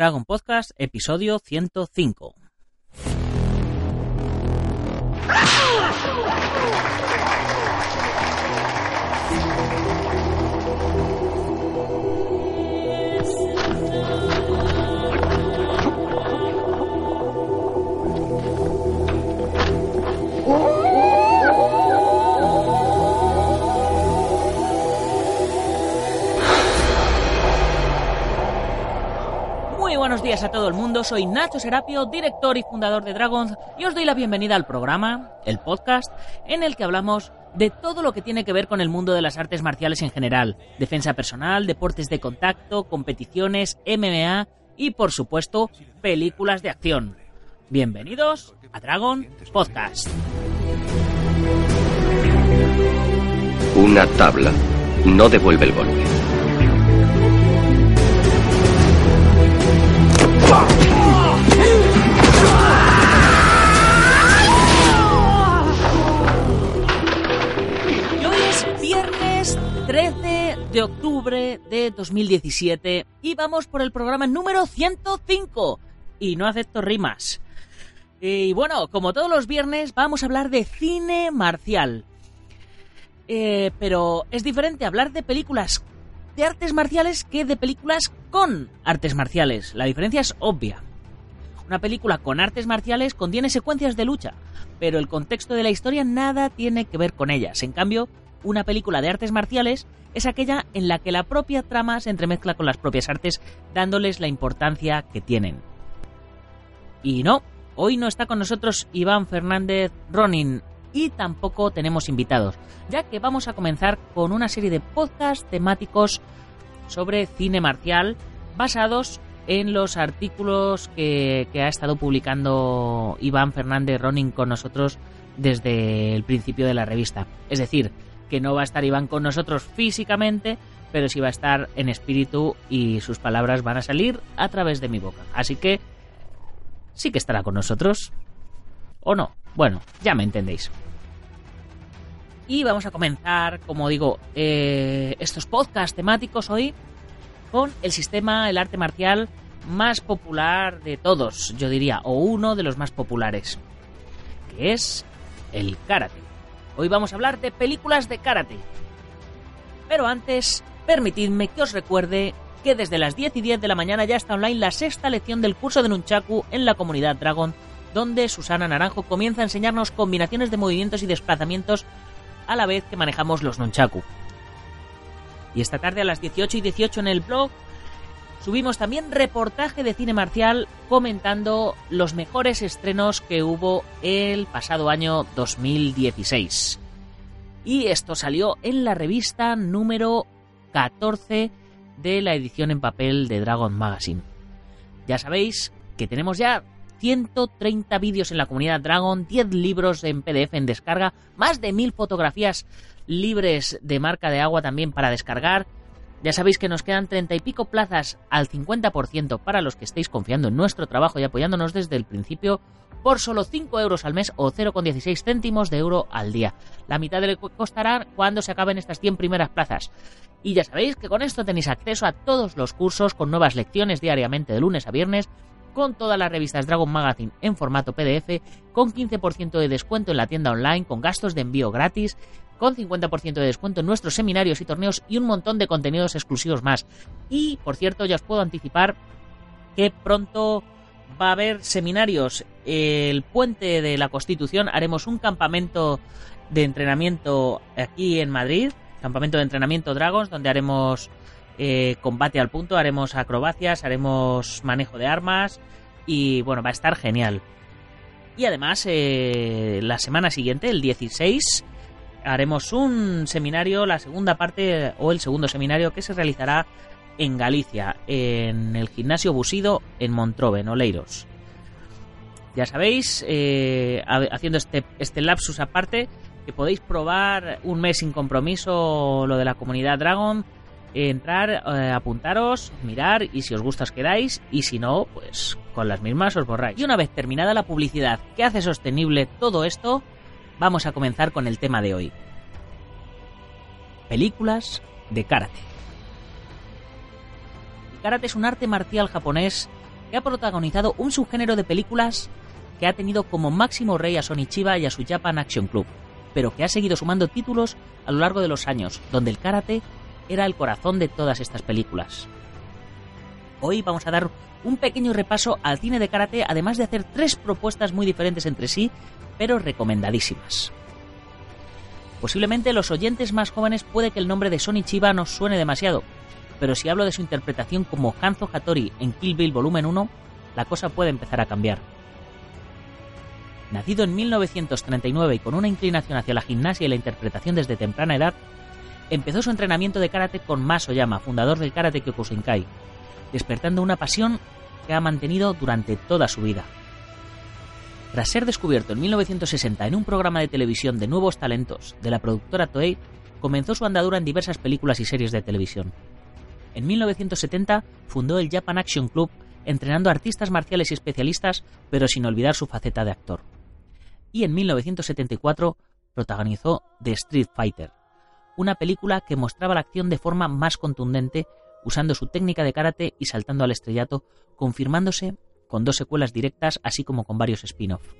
Dragon Podcast, episodio 105. Buenos días a todo el mundo, soy Nacho Serapio, director y fundador de Dragons, y os doy la bienvenida al programa, el podcast, en el que hablamos de todo lo que tiene que ver con el mundo de las artes marciales en general, defensa personal, deportes de contacto, competiciones, MMA y, por supuesto, películas de acción. Bienvenidos a Dragon Podcast. Una tabla no devuelve el golpe. De octubre de 2017 y vamos por el programa número 105. Y no acepto rimas. Y bueno, como todos los viernes, vamos a hablar de cine marcial. Eh, pero es diferente hablar de películas de artes marciales que de películas con artes marciales. La diferencia es obvia. Una película con artes marciales contiene secuencias de lucha, pero el contexto de la historia nada tiene que ver con ellas. En cambio, una película de artes marciales es aquella en la que la propia trama se entremezcla con las propias artes, dándoles la importancia que tienen. Y no, hoy no está con nosotros Iván Fernández Ronin y tampoco tenemos invitados, ya que vamos a comenzar con una serie de podcasts temáticos sobre cine marcial basados en los artículos que, ha estado publicando Iván Fernández Ronin con nosotros desde el principio de la revista. Es decir, que no va a estar Iván con nosotros físicamente, pero sí va a estar en espíritu y sus palabras van a salir a través de mi boca. Así que sí que estará con nosotros. ¿O no? Bueno, ya me entendéis. Y vamos a comenzar, como digo, eh, estos podcasts temáticos hoy con el sistema, el arte marcial más popular de todos, yo diría, o uno de los más populares, que es el karate. Hoy vamos a hablar de películas de karate. Pero antes, permitidme que os recuerde que desde las 10 y 10 de la mañana ya está online la sexta lección del curso de Nunchaku en la comunidad Dragon, donde Susana Naranjo comienza a enseñarnos combinaciones de movimientos y desplazamientos a la vez que manejamos los Nunchaku. Y esta tarde a las 18 y 18 en el blog subimos también reportaje de cine marcial comentando los mejores estrenos que hubo el pasado año 2016. Y esto salió en la revista número 14 de la edición en papel de Dragon Magazine. Ya sabéis que tenemos ya 130 vídeos en la comunidad Dragon, 10 libros en PDF en descarga, más de 1000 fotografías libres de marca de agua también para descargar. Ya sabéis que nos quedan 30 y pico plazas al 50% para los que estéis confiando en nuestro trabajo y apoyándonos desde el principio por solo 5 euros al mes o 0,16 céntimos de euro al día. La mitad de lo costará cuando se acaben estas 100 primeras plazas. Y ya sabéis que con esto tenéis acceso a todos los cursos con nuevas lecciones diariamente de lunes a viernes con todas las revistas Dragon Magazine en formato PDF, con 15% de descuento en la tienda online, con gastos de envío gratis, con 50% de descuento en nuestros seminarios y torneos y un montón de contenidos exclusivos más. Y, por cierto, ya os puedo anticipar que pronto va a haber seminarios. El puente de la Constitución haremos un campamento de entrenamiento aquí en Madrid, campamento de entrenamiento Dragons, donde haremos eh, combate al punto, haremos acrobacias, haremos manejo de armas y bueno, va a estar genial. Y además, eh, la semana siguiente, el 16, haremos un seminario, la segunda parte o el segundo seminario que se realizará en Galicia, en el gimnasio Busido en Montrove, en Oleiros. Ya sabéis, eh, haciendo este, este lapsus aparte, que podéis probar un mes sin compromiso lo de la comunidad Dragon entrar, eh, apuntaros, mirar y si os gusta os quedáis y si no, pues con las mismas os borráis. Y una vez terminada la publicidad que hace sostenible todo esto, vamos a comenzar con el tema de hoy. Películas de karate. El karate es un arte marcial japonés que ha protagonizado un subgénero de películas que ha tenido como máximo rey a Sony Chiba y a su Japan Action Club, pero que ha seguido sumando títulos a lo largo de los años, donde el karate era el corazón de todas estas películas. Hoy vamos a dar un pequeño repaso al cine de karate, además de hacer tres propuestas muy diferentes entre sí, pero recomendadísimas. Posiblemente los oyentes más jóvenes puede que el nombre de Sony Chiba nos suene demasiado, pero si hablo de su interpretación como Hanzo Hattori en Kill Bill Volumen 1, la cosa puede empezar a cambiar. Nacido en 1939 y con una inclinación hacia la gimnasia y la interpretación desde temprana edad, empezó su entrenamiento de karate con Mas Oyama, fundador del Karate Kyokushinkai, despertando una pasión que ha mantenido durante toda su vida. Tras ser descubierto en 1960 en un programa de televisión de nuevos talentos de la productora Toei, comenzó su andadura en diversas películas y series de televisión. En 1970 fundó el Japan Action Club, entrenando artistas marciales y especialistas, pero sin olvidar su faceta de actor. Y en 1974 protagonizó The Street Fighter, una película que mostraba la acción de forma más contundente, usando su técnica de karate y saltando al estrellato, confirmándose con dos secuelas directas así como con varios spin-off.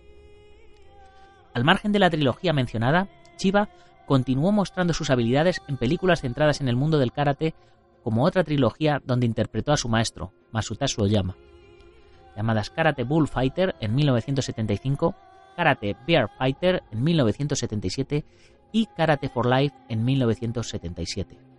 Al margen de la trilogía mencionada, Chiba continuó mostrando sus habilidades en películas centradas en el mundo del karate, como otra trilogía donde interpretó a su maestro, Masutasu Oyama, llamadas Karate Bullfighter en 1975, Karate Bear Fighter en 1977 y Karate for Life en 1977,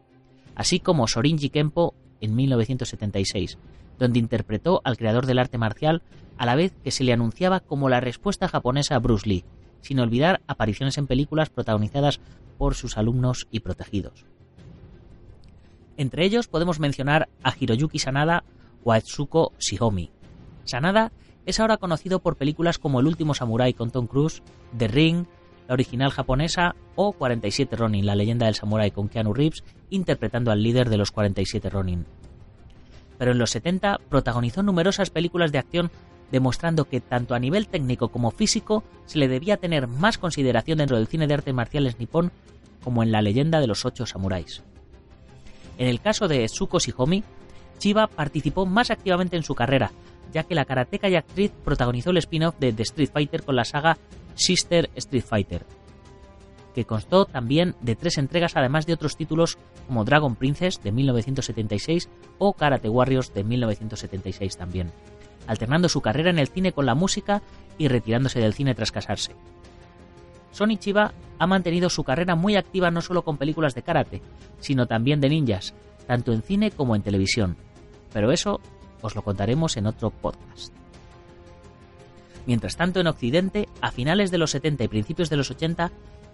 así como Sorinji Kempo en 1976, donde interpretó al creador del arte marcial a la vez que se le anunciaba como la respuesta japonesa a Bruce Lee, sin olvidar apariciones en películas protagonizadas por sus alumnos y protegidos. Entre ellos podemos mencionar a Hiroyuki Sanada o a Etsuko Shihomi. Sanada es ahora conocido por películas como El último samurái con Tom Cruise, The Ring, la original japonesa o 47 Ronin, la leyenda del samurái con Keanu Reeves interpretando al líder de los 47 Ronin pero en los 70 protagonizó numerosas películas de acción demostrando que tanto a nivel técnico como físico se le debía tener más consideración dentro del cine de artes marciales nipón como en la leyenda de los ocho samuráis. En el caso de Tsuko Shihomi, Chiba participó más activamente en su carrera, ya que la karateca y actriz protagonizó el spin-off de The Street Fighter con la saga Sister Street Fighter, que constó también de tres entregas además de otros títulos como Dragon Princess de 1976 o Karate Warriors de 1976 también, alternando su carrera en el cine con la música y retirándose del cine tras casarse. Sony Chiba ha mantenido su carrera muy activa no solo con películas de karate, sino también de ninjas, tanto en cine como en televisión. Pero eso os lo contaremos en otro podcast. Mientras tanto, en Occidente, a finales de los 70 y principios de los 80,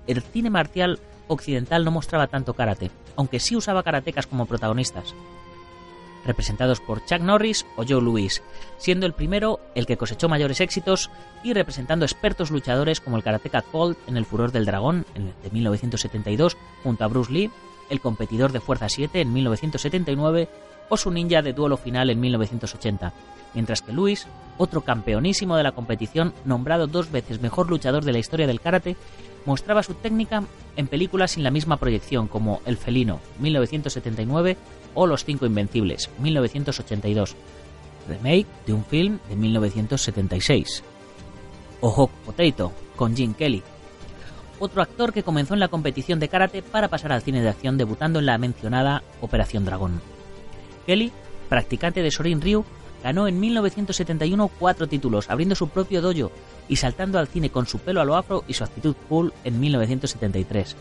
el cine marcial occidental no mostraba tanto karate, aunque sí usaba karatecas como protagonistas, representados por Chuck Norris o Joe Louis, siendo el primero el que cosechó mayores éxitos y representando expertos luchadores como el karateka Colt en El Furor del Dragón de 1972 junto a Bruce Lee, el competidor de Fuerza 7 en 1979 o su ninja de duelo final en 1980, mientras que Louis, otro campeonísimo de la competición, nombrado dos veces mejor luchador de la historia del karate, mostraba su técnica en películas sin la misma proyección como El Felino, 1979, o Los Cinco Invencibles, 1982, remake de un film de 1976. O Hawk Potato, con Jim Kelly, otro actor que comenzó en la competición de karate para pasar al cine de acción debutando en la mencionada Operación Dragón. Kelly, practicante de Sorin Ryu, ganó en 1971 cuatro títulos, abriendo su propio dojo y saltando al cine con su pelo a lo afro y su actitud cool en 1973,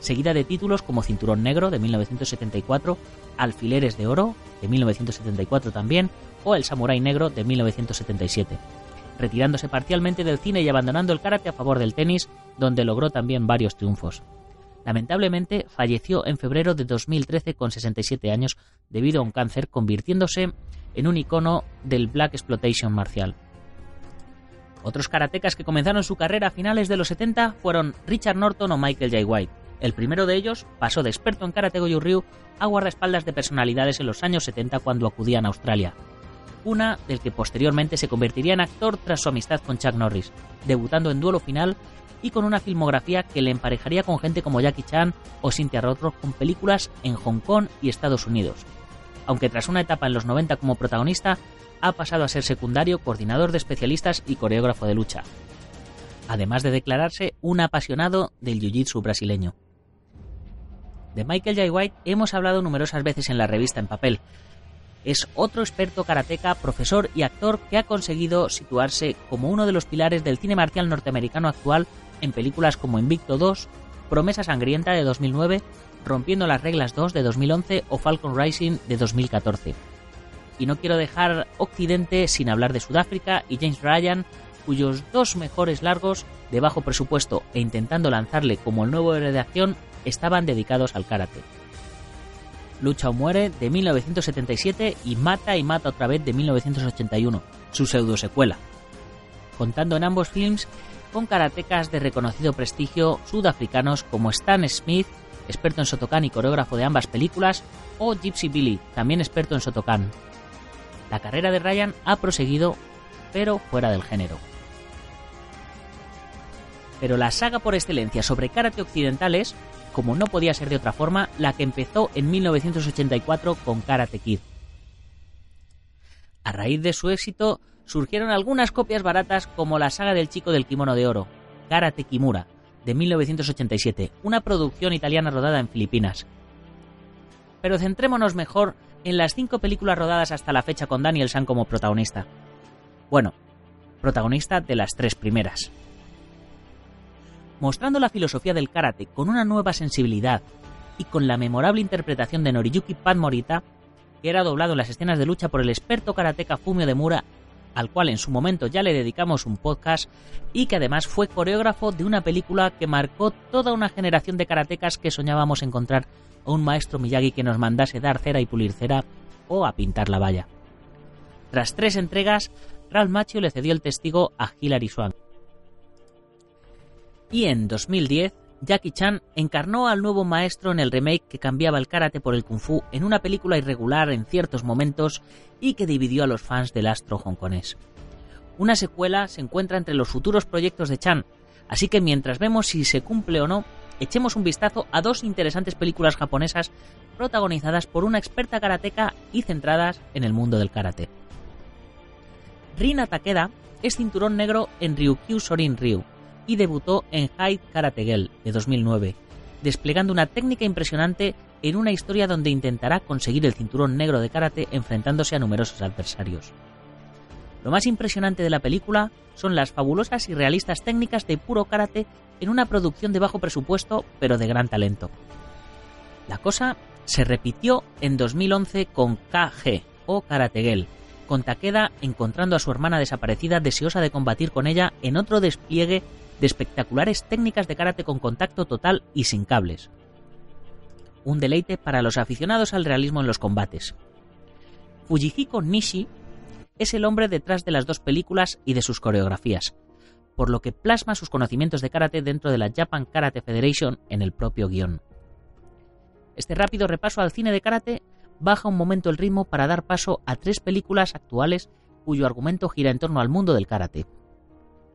seguida de títulos como Cinturón Negro de 1974, Alfileres de Oro de 1974 también, o El Samurái Negro de 1977, retirándose parcialmente del cine y abandonando el karate a favor del tenis, donde logró también varios triunfos. Lamentablemente falleció en febrero de 2013 con 67 años debido a un cáncer, convirtiéndose en un icono del Black Exploitation marcial. Otros karatecas que comenzaron su carrera a finales de los 70 fueron Richard Norton o Michael J. White. El primero de ellos pasó de experto en karate Goju Ryu a guardaespaldas de personalidades en los años 70 cuando acudían a Australia. Una del que posteriormente se convertiría en actor tras su amistad con Chuck Norris, debutando en duelo final y con una filmografía que le emparejaría con gente como Jackie Chan o Cynthia Rothrock con películas en Hong Kong y Estados Unidos. Aunque tras una etapa en los 90 como protagonista, ha pasado a ser secundario, coordinador de especialistas y coreógrafo de lucha, además de declararse un apasionado del jiu-jitsu brasileño. De Michael J. White hemos hablado numerosas veces en la revista en papel. Es otro experto karateca, profesor y actor que ha conseguido situarse como uno de los pilares del cine marcial norteamericano actual en películas como Invicto 2, Promesa Sangrienta de 2009, Rompiendo las Reglas 2 de 2011 o Falcon Rising de 2014. Y no quiero dejar Occidente sin hablar de Sudáfrica y James Ryan, cuyos dos mejores largos, de bajo presupuesto e intentando lanzarle como el nuevo héroe de acción, estaban dedicados al karate. Lucha o muere de 1977 y Mata y Mata otra vez de 1981, su pseudo secuela. Contando en ambos films con karatecas de reconocido prestigio sudafricanos como Stan Smith, experto en Sotokan y coreógrafo de ambas películas, o Gypsy Billy, también experto en Sotokan. La carrera de Ryan ha proseguido, pero fuera del género. Pero la saga por excelencia sobre karate occidental es, como no podía ser de otra forma, la que empezó en 1984 con Karate Kid. A raíz de su éxito, surgieron algunas copias baratas como la saga del chico del kimono de oro, Karate Kimura, de 1987, una producción italiana rodada en Filipinas. Pero centrémonos mejor en las cinco películas rodadas hasta la fecha con Daniel San como protagonista. Bueno, protagonista de las tres primeras mostrando la filosofía del karate con una nueva sensibilidad y con la memorable interpretación de Noriyuki Padmorita, que era doblado en las escenas de lucha por el experto karateka Fumio de Mura, al cual en su momento ya le dedicamos un podcast, y que además fue coreógrafo de una película que marcó toda una generación de karatecas que soñábamos encontrar a un maestro Miyagi que nos mandase dar cera y pulir cera o a pintar la valla. Tras tres entregas, Ralph Macchio le cedió el testigo a Hilary Swank, y en 2010, Jackie Chan encarnó al nuevo maestro en el remake que cambiaba el karate por el kung fu en una película irregular en ciertos momentos y que dividió a los fans del astro hongkonés. Una secuela se encuentra entre los futuros proyectos de Chan, así que mientras vemos si se cumple o no, echemos un vistazo a dos interesantes películas japonesas protagonizadas por una experta karateca y centradas en el mundo del karate. Rina Takeda es cinturón negro en Ryukyu Sorin Ryu, y debutó en High Karate Girl de 2009, desplegando una técnica impresionante en una historia donde intentará conseguir el cinturón negro de karate enfrentándose a numerosos adversarios. Lo más impresionante de la película son las fabulosas y realistas técnicas de puro karate en una producción de bajo presupuesto pero de gran talento. La cosa se repitió en 2011 con KG o Karate Girl, con Takeda encontrando a su hermana desaparecida deseosa de combatir con ella en otro despliegue de espectaculares técnicas de karate con contacto total y sin cables. Un deleite para los aficionados al realismo en los combates. Fujihiko Nishi es el hombre detrás de las dos películas y de sus coreografías, por lo que plasma sus conocimientos de karate dentro de la Japan Karate Federation en el propio guion. Este rápido repaso al cine de karate baja un momento el ritmo para dar paso a tres películas actuales cuyo argumento gira en torno al mundo del karate.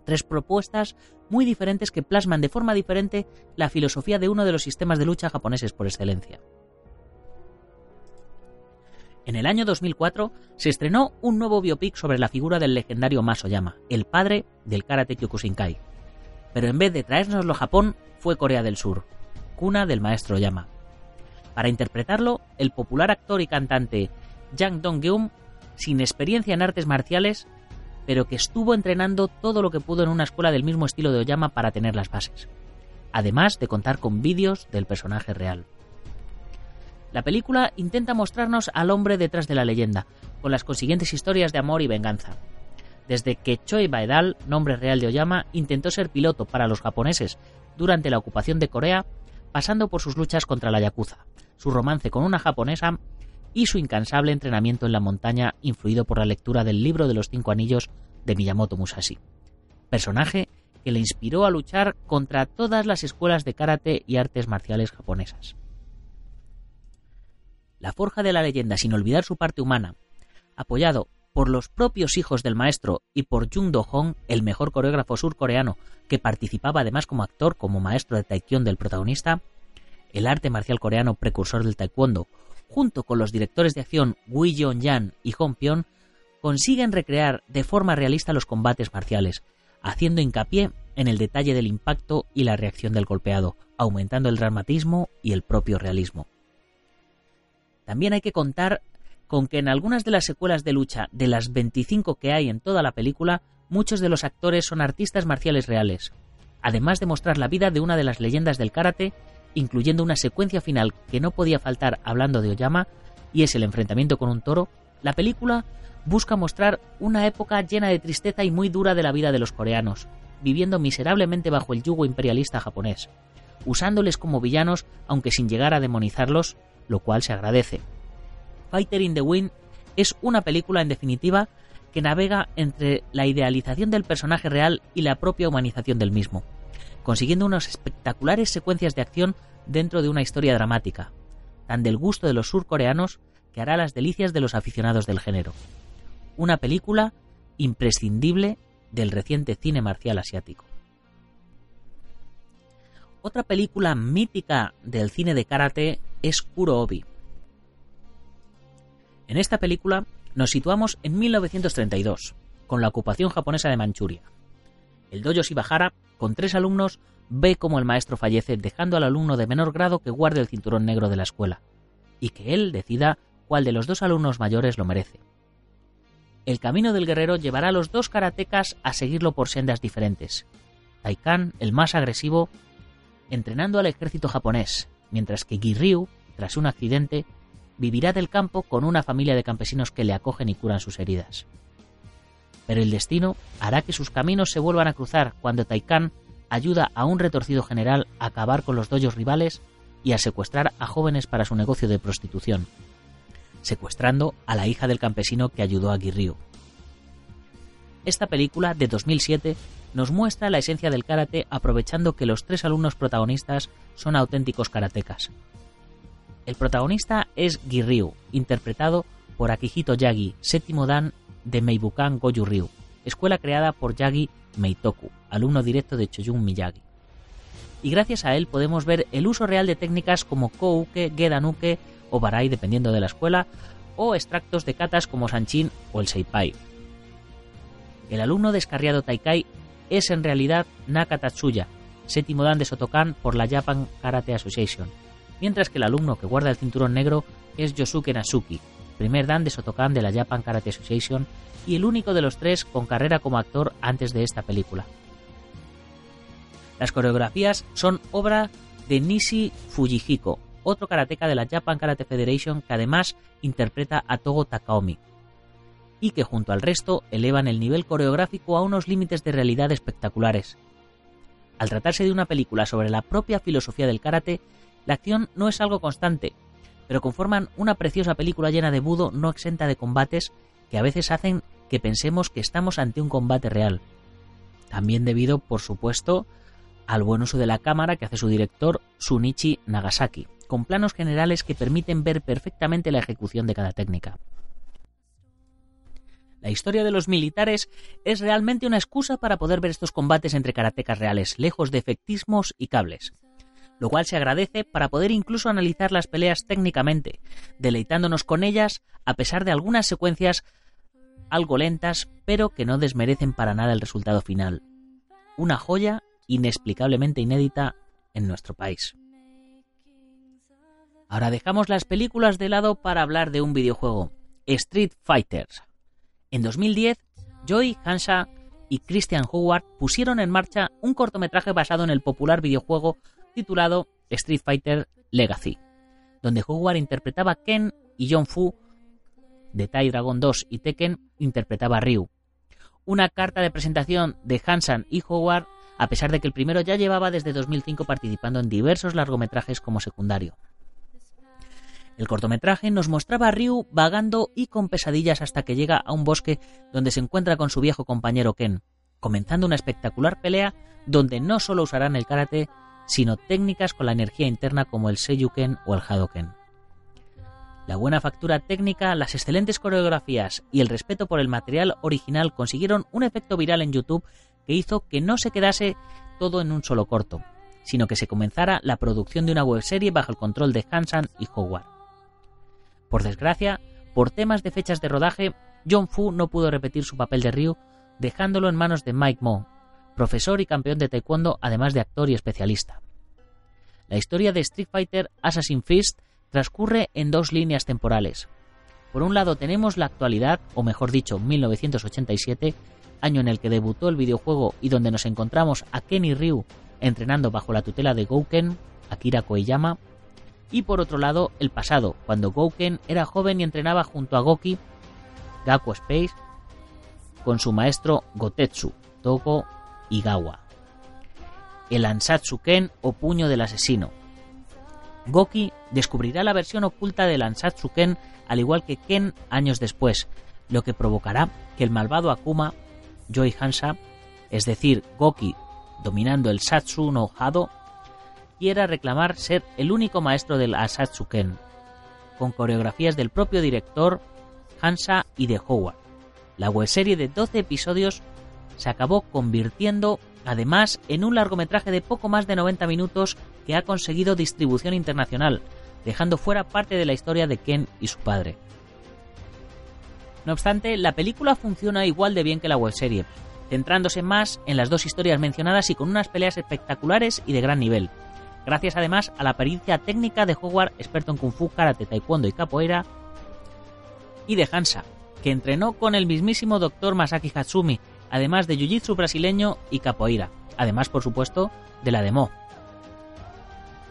Tres propuestas muy diferentes que plasman de forma diferente la filosofía de uno de los sistemas de lucha japoneses por excelencia. En el año 2004 se estrenó un nuevo biopic sobre la figura del legendario Masoyama, el padre del karate Kyokushinkai. Pero en vez de traérnoslo a Japón, fue Corea del Sur, cuna del maestro Yama. Para interpretarlo, el popular actor y cantante Jang Dong-geum, sin experiencia en artes marciales, pero que estuvo entrenando todo lo que pudo en una escuela del mismo estilo de Oyama para tener las bases, además de contar con vídeos del personaje real. La película intenta mostrarnos al hombre detrás de la leyenda, con las consiguientes historias de amor y venganza. Desde que Choi Baedal, nombre real de Oyama, intentó ser piloto para los japoneses durante la ocupación de Corea, pasando por sus luchas contra la Yakuza, su romance con una japonesa y su incansable entrenamiento en la montaña influido por la lectura del libro de los cinco anillos de Miyamoto Musashi, personaje que le inspiró a luchar contra todas las escuelas de karate y artes marciales japonesas. La forja de la leyenda, sin olvidar su parte humana, apoyado por los propios hijos del maestro y por Jung Do-hong, el mejor coreógrafo surcoreano, que participaba además como actor como maestro de taekwondo del protagonista, el arte marcial coreano precursor del taekwondo, junto con los directores de acción Woo Yeon-yan y Hong Pyeon, consiguen recrear de forma realista los combates marciales, haciendo hincapié en el detalle del impacto y la reacción del golpeado, aumentando el dramatismo y el propio realismo. También hay que contar con que en algunas de las secuelas de lucha de las 25 que hay en toda la película, muchos de los actores son artistas marciales reales, además de mostrar la vida de una de las leyendas del karate, incluyendo una secuencia final que no podía faltar hablando de Oyama, y es el enfrentamiento con un toro, la película busca mostrar una época llena de tristeza y muy dura de la vida de los coreanos, viviendo miserablemente bajo el yugo imperialista japonés, usándoles como villanos aunque sin llegar a demonizarlos, lo cual se agradece. Fighter in the Wind es una película en definitiva que navega entre la idealización del personaje real y la propia humanización del mismo, consiguiendo unas espectaculares secuencias de acción dentro de una historia dramática, tan del gusto de los surcoreanos que hará las delicias de los aficionados del género. Una película imprescindible del reciente cine marcial asiático. Otra película mítica del cine de karate es Kuro Obi. En esta película nos situamos en 1932, con la ocupación japonesa de Manchuria. El dojo Shibahara, con tres alumnos, ve cómo el maestro fallece dejando al alumno de menor grado que guarde el cinturón negro de la escuela, y que él decida cuál de los dos alumnos mayores lo merece. El camino del guerrero llevará a los dos karatecas a seguirlo por sendas diferentes. Taikan, el más agresivo, entrenando al ejército japonés, mientras que Giryu, tras un accidente, vivirá del campo con una familia de campesinos que le acogen y curan sus heridas. Pero el destino hará que sus caminos se vuelvan a cruzar cuando Taikan ayuda a un retorcido general a acabar con los doyos rivales y a secuestrar a jóvenes para su negocio de prostitución, secuestrando a la hija del campesino que ayudó a Girryu. Esta película, de 2007, nos muestra la esencia del karate aprovechando que los tres alumnos protagonistas son auténticos karatecas, el protagonista es Girryu, interpretado por Akihito Yagi, séptimo dan de Meibukan Goju Ryu, escuela creada por Yagi Meitoku, alumno directo de Choyun Miyagi. Y gracias a él podemos ver el uso real de técnicas como Kouke, Gedanuke o Barai dependiendo de la escuela, o extractos de katas como Sanchin o el Seipai. El alumno descarriado Taikai es en realidad Naka Tatsuya, séptimo dan de Sotokan por la Japan Karate Association, mientras que el alumno que guarda el cinturón negro es Yosuke Nasuki, primer dan de Sotokan de la Japan Karate Association y el único de los tres con carrera como actor antes de esta película. Las coreografías son obra de Nishi Fujihiko, otro karateka de la Japan Karate Federation que además interpreta a Togo Takaomi, y que junto al resto elevan el nivel coreográfico a unos límites de realidad espectaculares. Al tratarse de una película sobre la propia filosofía del karate, la acción no es algo constante, pero conforman una preciosa película llena de budo no exenta de combates que a veces hacen que pensemos que estamos ante un combate real. También debido, por supuesto, al buen uso de la cámara que hace su director Sunichi Nagasaki, con planos generales que permiten ver perfectamente la ejecución de cada técnica. La historia de los militares es realmente una excusa para poder ver estos combates entre karatecas reales, lejos de efectismos y cables lo cual se agradece para poder incluso analizar las peleas técnicamente, deleitándonos con ellas a pesar de algunas secuencias algo lentas, pero que no desmerecen para nada el resultado final. Una joya inexplicablemente inédita en nuestro país. Ahora dejamos las películas de lado para hablar de un videojuego, Street Fighters. En 2010, Joy Hansha y Christian Howard pusieron en marcha un cortometraje basado en el popular videojuego titulado Street Fighter Legacy, donde Howard interpretaba a Ken y John Fu de Tai Dragon 2 y Tekken interpretaba a Ryu. Una carta de presentación de Hansan y Howard, a pesar de que el primero ya llevaba desde 2005 participando en diversos largometrajes como secundario. El cortometraje nos mostraba a Ryu vagando y con pesadillas hasta que llega a un bosque donde se encuentra con su viejo compañero Ken, comenzando una espectacular pelea donde no solo usarán el karate, sino técnicas con la energía interna como el Seiyuken o el Hadoken. La buena factura técnica, las excelentes coreografías y el respeto por el material original consiguieron un efecto viral en YouTube que hizo que no se quedase todo en un solo corto, sino que se comenzara la producción de una webserie bajo el control de Hansan y Howard. Por desgracia, por temas de fechas de rodaje, John Fu no pudo repetir su papel de Ryu, dejándolo en manos de Mike Mo, profesor y campeón de taekwondo, además de actor y especialista. La historia de Street Fighter Assassin Fist transcurre en dos líneas temporales. Por un lado tenemos la actualidad, o mejor dicho, 1987, año en el que debutó el videojuego y donde nos encontramos a Ken y Ryu entrenando bajo la tutela de Gouken, Akira Koiyama, y por otro lado el pasado, cuando Gouken era joven y entrenaba junto a Goki, Gaku Space, con su maestro Gotetsu, Togo Igawa. El Ansatsu Ken o puño del asesino. Goki descubrirá la versión oculta del Ansatsu Ken al igual que Ken años después, lo que provocará que el malvado Akuma, Joy Hansa, es decir, Goki dominando el Satsu no Hado, quiera reclamar ser el único maestro del Asatsu Ken, con coreografías del propio director Hansa y de Howard. La webserie de 12 episodios se acabó convirtiendo además en un largometraje de poco más de 90 minutos que ha conseguido distribución internacional, dejando fuera parte de la historia de Ken y su padre. No obstante, la película funciona igual de bien que la webserie, centrándose más en las dos historias mencionadas y con unas peleas espectaculares y de gran nivel, gracias además a la pericia técnica de Howard, experto en Kung Fu, Karate, Taekwondo y Capoeira, y de Hansa, que entrenó con el mismísimo Dr. Masaki Hatsumi, además de Jiu-Jitsu brasileño y Capoeira, además por supuesto de la de Mo.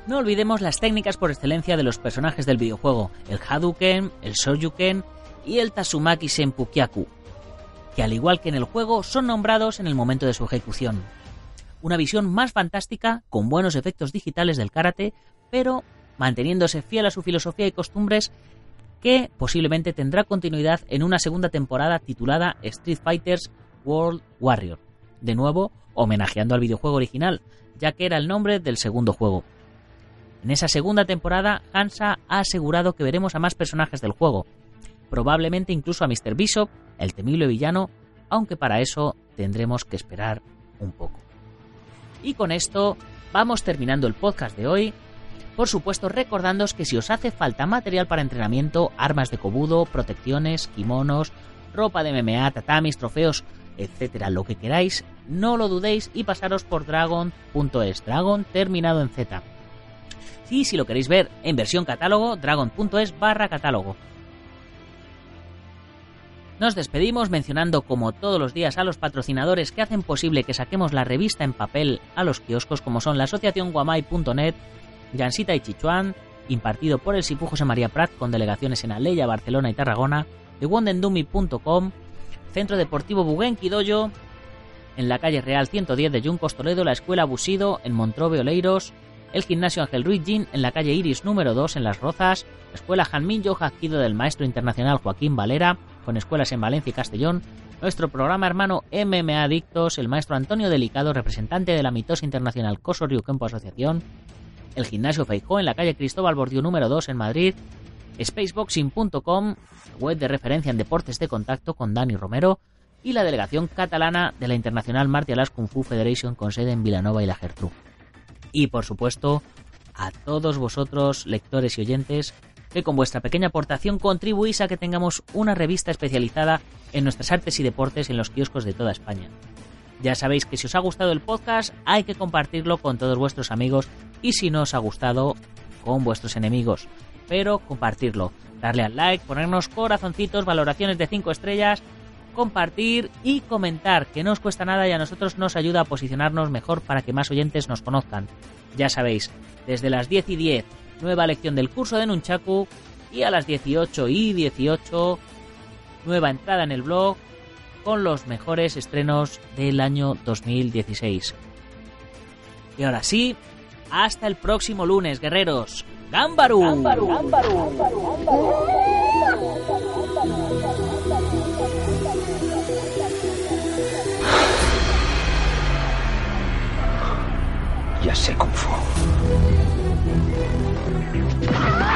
No olvidemos las técnicas por excelencia de los personajes del videojuego, el Hadouken, el Shoryuken y el Tatsumaki Senpukyaku, que al igual que en el juego son nombrados en el momento de su ejecución. Una visión más fantástica, con buenos efectos digitales del karate, pero manteniéndose fiel a su filosofía y costumbres que posiblemente tendrá continuidad en una segunda temporada titulada Street Fighters World Warrior, de nuevo homenajeando al videojuego original, ya que era el nombre del segundo juego. En esa segunda temporada, Hansa ha asegurado que veremos a más personajes del juego, probablemente incluso a Mr. Bishop, el temible villano, aunque para eso tendremos que esperar un poco. Y con esto vamos terminando el podcast de hoy. Por supuesto, recordándoos que si os hace falta material para entrenamiento, armas de cobudo, protecciones, kimonos, ropa de MMA, tatamis, trofeos, etcétera, lo que queráis, no lo dudéis y pasaros por dragon.es, dragon terminado en Z. Y si lo queréis ver en versión catálogo, dragon.es barra catálogo. Nos despedimos mencionando como todos los días a los patrocinadores que hacen posible que saquemos la revista en papel a los kioscos como son la asociación guamay.net, Jansita y Chichuan, impartido por el SIPU José María Prat con delegaciones en Aleya, Barcelona y Tarragona, de wondendumi.com, Centro Deportivo Buguenqui Doyo, en la calle Real 110 de Yuncos Toledo, la Escuela Busido en Montrobe Oleiros, el Gimnasio Ángel Ruiz Gin en la calle Iris número 2 en Las Rozas, la Escuela Janmin Jojaquido del Maestro Internacional Joaquín Valera, con escuelas en Valencia y Castellón, nuestro programa hermano MMA Adictos, el maestro Antonio Delicado, representante de la mitosa internacional Coso Rio Campo Asociación, el Gimnasio Feijó en la calle Cristóbal Bordiú número 2 en Madrid, spaceboxing.com, web de referencia en deportes de contacto con Dani Romero, y la delegación catalana de la Internacional Martial Arts Kung Fu Federation con sede en Vilanova y la Gertrú. Y por supuesto, a todos vosotros, lectores y oyentes, que con vuestra pequeña aportación contribuís a que tengamos una revista especializada en nuestras artes y deportes en los kioscos de toda España. Ya sabéis que si os ha gustado el podcast hay que compartirlo con todos vuestros amigos y si no os ha gustado, con vuestros enemigos. Pero compartirlo, darle al like, ponernos corazoncitos, valoraciones de 5 estrellas, compartir y comentar, que no os cuesta nada y a nosotros nos ayuda a posicionarnos mejor para que más oyentes nos conozcan. Ya sabéis, desde las 10 y 10 nueva lección del curso de Nunchaku y a las 18 y 18 nueva entrada en el blog con los mejores estrenos del año 2016. Y ahora sí, hasta el próximo lunes, guerreros. ¡Gámbaru! Ya sé fue. Ah!